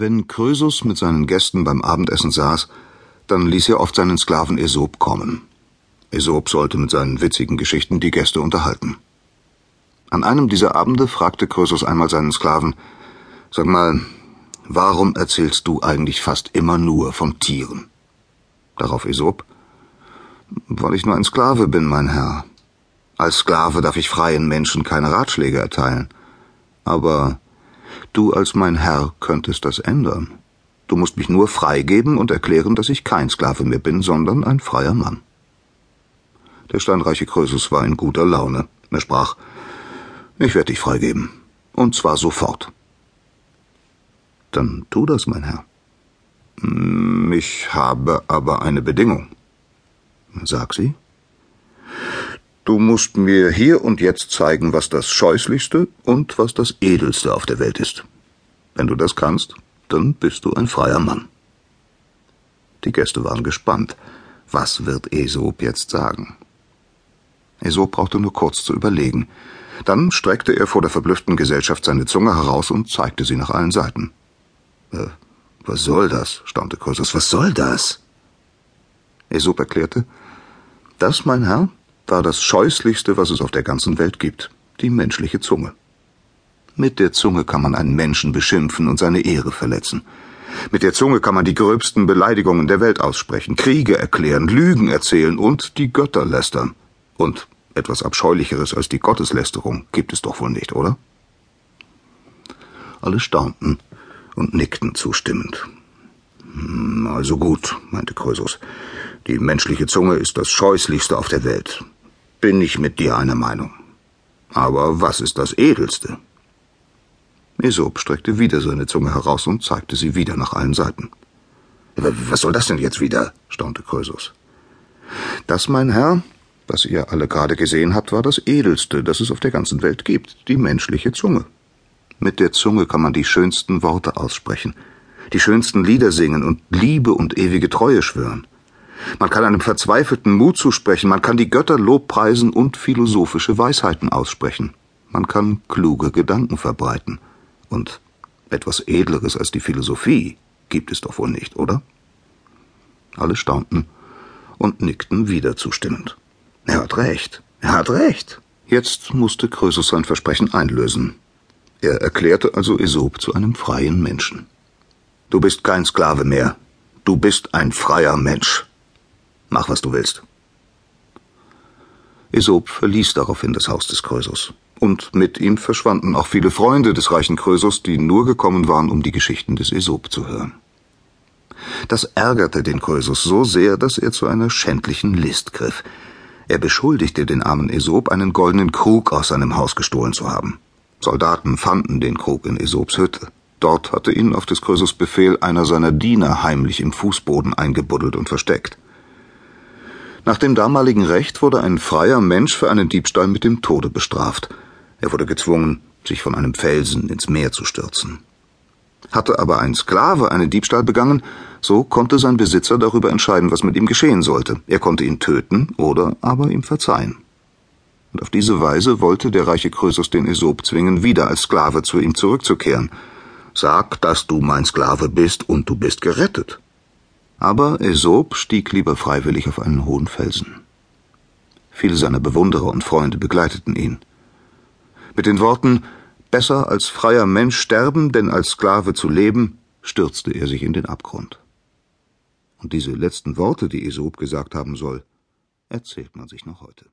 Wenn Krösus mit seinen Gästen beim Abendessen saß, dann ließ er oft seinen Sklaven Aesop kommen. Aesop sollte mit seinen witzigen Geschichten die Gäste unterhalten. An einem dieser Abende fragte Krösus einmal seinen Sklaven, Sag mal, warum erzählst du eigentlich fast immer nur von Tieren? Darauf Aesop, weil ich nur ein Sklave bin, mein Herr. Als Sklave darf ich freien Menschen keine Ratschläge erteilen. Aber Du als mein Herr könntest das ändern. Du musst mich nur freigeben und erklären, dass ich kein Sklave mehr bin, sondern ein freier Mann. Der steinreiche Krösus war in guter Laune. Er sprach, ich werde dich freigeben. Und zwar sofort. Dann tu das, mein Herr. Ich habe aber eine Bedingung. Sag sie. Du musst mir hier und jetzt zeigen, was das Scheußlichste und was das Edelste auf der Welt ist. Wenn du das kannst, dann bist du ein freier Mann. Die Gäste waren gespannt. Was wird Aesop jetzt sagen? Aesop brauchte nur kurz zu überlegen. Dann streckte er vor der verblüfften Gesellschaft seine Zunge heraus und zeigte sie nach allen Seiten. Äh, was soll das? staunte Chrysos. Was soll das? Aesop erklärte, das, mein Herr, war das Scheußlichste, was es auf der ganzen Welt gibt, die menschliche Zunge. Mit der Zunge kann man einen Menschen beschimpfen und seine Ehre verletzen. Mit der Zunge kann man die gröbsten Beleidigungen der Welt aussprechen, Kriege erklären, Lügen erzählen und die Götter lästern. Und etwas Abscheulicheres als die Gotteslästerung gibt es doch wohl nicht, oder? Alle staunten und nickten zustimmend. Hm, also gut, meinte Krösus. Die menschliche Zunge ist das Scheußlichste auf der Welt bin ich mit dir einer Meinung. Aber was ist das Edelste? Aesop streckte wieder seine Zunge heraus und zeigte sie wieder nach allen Seiten. Was soll das denn jetzt wieder? staunte Krösus. Das, mein Herr, was ihr alle gerade gesehen habt, war das Edelste, das es auf der ganzen Welt gibt, die menschliche Zunge. Mit der Zunge kann man die schönsten Worte aussprechen, die schönsten Lieder singen und Liebe und ewige Treue schwören. Man kann einem verzweifelten Mut zusprechen, man kann die Götter lobpreisen und philosophische Weisheiten aussprechen. Man kann kluge Gedanken verbreiten. Und etwas Edleres als die Philosophie gibt es doch wohl nicht, oder? Alle staunten und nickten wieder zustimmend. Er hat recht, er hat recht. Jetzt musste Krösus sein Versprechen einlösen. Er erklärte also Aesop zu einem freien Menschen. Du bist kein Sklave mehr. Du bist ein freier Mensch. Mach, was du willst. Aesop verließ daraufhin das Haus des Krösus. Und mit ihm verschwanden auch viele Freunde des reichen Krösus, die nur gekommen waren, um die Geschichten des Aesop zu hören. Das ärgerte den Krösus so sehr, dass er zu einer schändlichen List griff. Er beschuldigte den armen Aesop, einen goldenen Krug aus seinem Haus gestohlen zu haben. Soldaten fanden den Krug in Aesops Hütte. Dort hatte ihn auf des Krösus Befehl einer seiner Diener heimlich im Fußboden eingebuddelt und versteckt. Nach dem damaligen Recht wurde ein freier Mensch für einen Diebstahl mit dem Tode bestraft. Er wurde gezwungen, sich von einem Felsen ins Meer zu stürzen. Hatte aber ein Sklave einen Diebstahl begangen, so konnte sein Besitzer darüber entscheiden, was mit ihm geschehen sollte. Er konnte ihn töten oder aber ihm verzeihen. Und auf diese Weise wollte der reiche Krösus den Aesop zwingen, wieder als Sklave zu ihm zurückzukehren. Sag, dass du mein Sklave bist und du bist gerettet. Aber Aesop stieg lieber freiwillig auf einen hohen Felsen. Viele seiner Bewunderer und Freunde begleiteten ihn. Mit den Worten Besser als freier Mensch sterben, denn als Sklave zu leben, stürzte er sich in den Abgrund. Und diese letzten Worte, die Aesop gesagt haben soll, erzählt man sich noch heute.